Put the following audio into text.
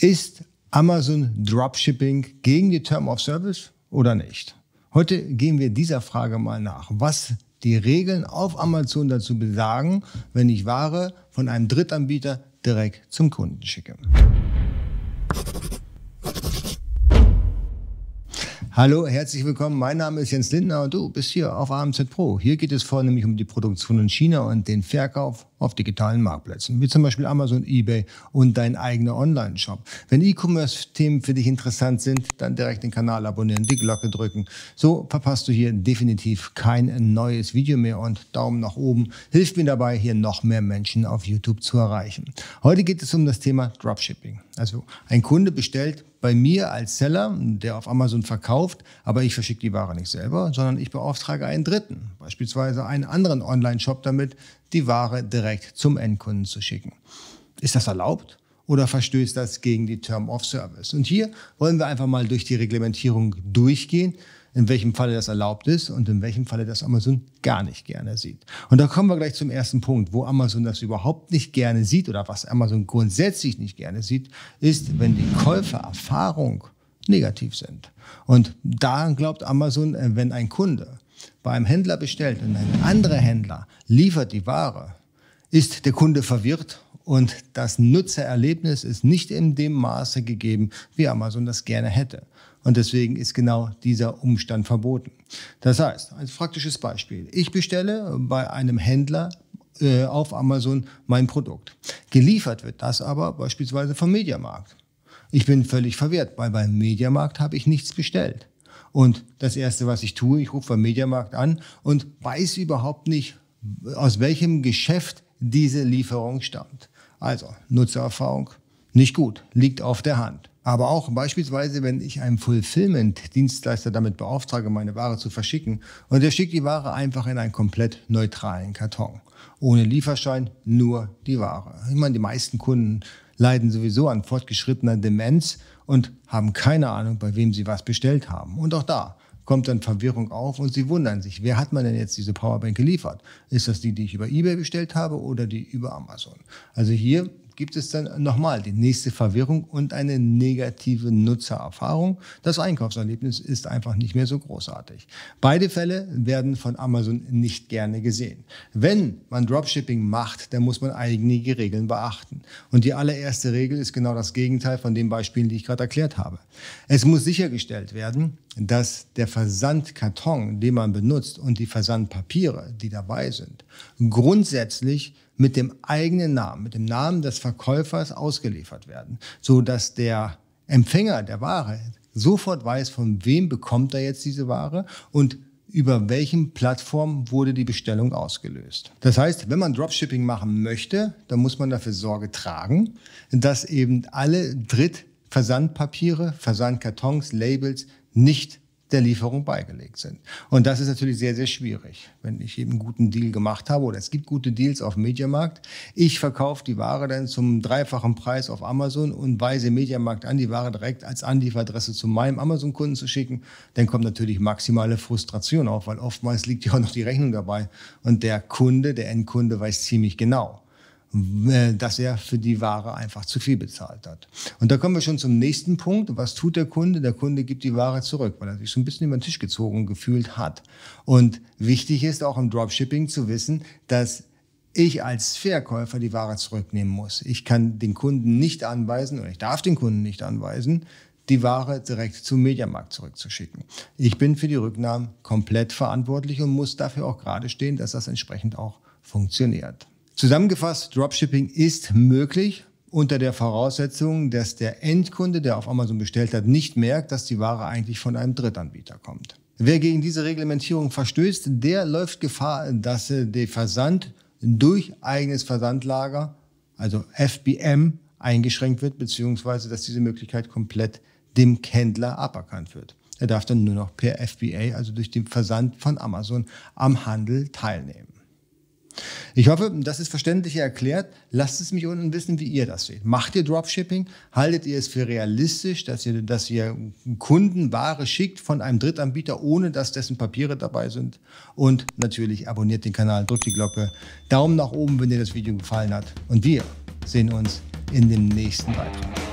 Ist Amazon Dropshipping gegen die Term of Service oder nicht? Heute gehen wir dieser Frage mal nach. Was die Regeln auf Amazon dazu besagen, wenn ich Ware von einem Drittanbieter direkt zum Kunden schicke. Hallo, herzlich willkommen. Mein Name ist Jens Lindner und du bist hier auf AMZ Pro. Hier geht es vornehmlich um die Produktion in China und den Verkauf auf digitalen Marktplätzen, wie zum Beispiel Amazon, eBay und dein eigener Online-Shop. Wenn E-Commerce-Themen für dich interessant sind, dann direkt den Kanal abonnieren, die Glocke drücken. So verpasst du hier definitiv kein neues Video mehr und Daumen nach oben hilft mir dabei, hier noch mehr Menschen auf YouTube zu erreichen. Heute geht es um das Thema Dropshipping. Also ein Kunde bestellt bei mir als Seller, der auf Amazon verkauft, aber ich verschicke die Ware nicht selber, sondern ich beauftrage einen Dritten, beispielsweise einen anderen Online-Shop damit, die Ware direkt zum Endkunden zu schicken. Ist das erlaubt? Oder verstößt das gegen die Term of Service? Und hier wollen wir einfach mal durch die Reglementierung durchgehen in welchem Falle das erlaubt ist und in welchem Falle das Amazon gar nicht gerne sieht. Und da kommen wir gleich zum ersten Punkt, wo Amazon das überhaupt nicht gerne sieht oder was Amazon grundsätzlich nicht gerne sieht, ist, wenn die Käufererfahrung negativ sind. Und da glaubt Amazon, äh, wenn ein Kunde bei einem Händler bestellt und ein anderer Händler liefert die Ware, ist der Kunde verwirrt und das Nutzererlebnis ist nicht in dem Maße gegeben, wie Amazon das gerne hätte. Und deswegen ist genau dieser Umstand verboten. Das heißt, ein praktisches Beispiel. Ich bestelle bei einem Händler äh, auf Amazon mein Produkt. Geliefert wird das aber beispielsweise vom Mediamarkt. Ich bin völlig verwirrt, weil beim Mediamarkt habe ich nichts bestellt. Und das Erste, was ich tue, ich rufe beim Mediamarkt an und weiß überhaupt nicht, aus welchem Geschäft diese Lieferung stammt. Also Nutzererfahrung nicht gut, liegt auf der Hand. Aber auch beispielsweise, wenn ich einen Fulfillment-Dienstleister damit beauftrage, meine Ware zu verschicken und der schickt die Ware einfach in einen komplett neutralen Karton. Ohne Lieferschein, nur die Ware. Ich meine, die meisten Kunden leiden sowieso an fortgeschrittener Demenz und haben keine Ahnung, bei wem sie was bestellt haben. Und auch da kommt dann Verwirrung auf und sie wundern sich, wer hat man denn jetzt diese Powerbank geliefert? Ist das die, die ich über eBay bestellt habe oder die über Amazon? Also hier gibt es dann nochmal die nächste Verwirrung und eine negative Nutzererfahrung. Das Einkaufserlebnis ist einfach nicht mehr so großartig. Beide Fälle werden von Amazon nicht gerne gesehen. Wenn man Dropshipping macht, dann muss man einige Regeln beachten. Und die allererste Regel ist genau das Gegenteil von den Beispielen, die ich gerade erklärt habe. Es muss sichergestellt werden, dass der Versandkarton, den man benutzt und die Versandpapiere, die dabei sind, grundsätzlich mit dem eigenen Namen, mit dem Namen des Verkäufers ausgeliefert werden, so dass der Empfänger der Ware sofort weiß, von wem bekommt er jetzt diese Ware und über welchen Plattform wurde die Bestellung ausgelöst. Das heißt, wenn man Dropshipping machen möchte, dann muss man dafür Sorge tragen, dass eben alle Drittversandpapiere, Versandkartons, Labels nicht der Lieferung beigelegt sind. Und das ist natürlich sehr, sehr schwierig, wenn ich eben einen guten Deal gemacht habe oder es gibt gute Deals auf Mediamarkt. Ich verkaufe die Ware dann zum dreifachen Preis auf Amazon und weise Mediamarkt an, die Ware direkt als Anlieferadresse zu meinem Amazon-Kunden zu schicken. Dann kommt natürlich maximale Frustration auf, weil oftmals liegt ja auch noch die Rechnung dabei und der Kunde, der Endkunde weiß ziemlich genau, dass er für die Ware einfach zu viel bezahlt hat. Und da kommen wir schon zum nächsten Punkt. Was tut der Kunde? Der Kunde gibt die Ware zurück, weil er sich so ein bisschen über den Tisch gezogen gefühlt hat. Und wichtig ist auch im Dropshipping zu wissen, dass ich als Verkäufer die Ware zurücknehmen muss. Ich kann den Kunden nicht anweisen oder ich darf den Kunden nicht anweisen, die Ware direkt zum Mediamarkt zurückzuschicken. Ich bin für die Rücknahmen komplett verantwortlich und muss dafür auch gerade stehen, dass das entsprechend auch funktioniert. Zusammengefasst, Dropshipping ist möglich unter der Voraussetzung, dass der Endkunde, der auf Amazon bestellt hat, nicht merkt, dass die Ware eigentlich von einem Drittanbieter kommt. Wer gegen diese Reglementierung verstößt, der läuft Gefahr, dass der Versand durch eigenes Versandlager, also FBM, eingeschränkt wird, beziehungsweise dass diese Möglichkeit komplett dem Händler aberkannt wird. Er darf dann nur noch per FBA, also durch den Versand von Amazon, am Handel teilnehmen. Ich hoffe, das ist verständlich erklärt. Lasst es mich unten wissen, wie ihr das seht. Macht ihr Dropshipping? Haltet ihr es für realistisch, dass ihr, dass ihr Kunden Ware schickt von einem Drittanbieter, ohne dass dessen Papiere dabei sind? Und natürlich abonniert den Kanal, drückt die Glocke, Daumen nach oben, wenn dir das Video gefallen hat. Und wir sehen uns in dem nächsten Beitrag.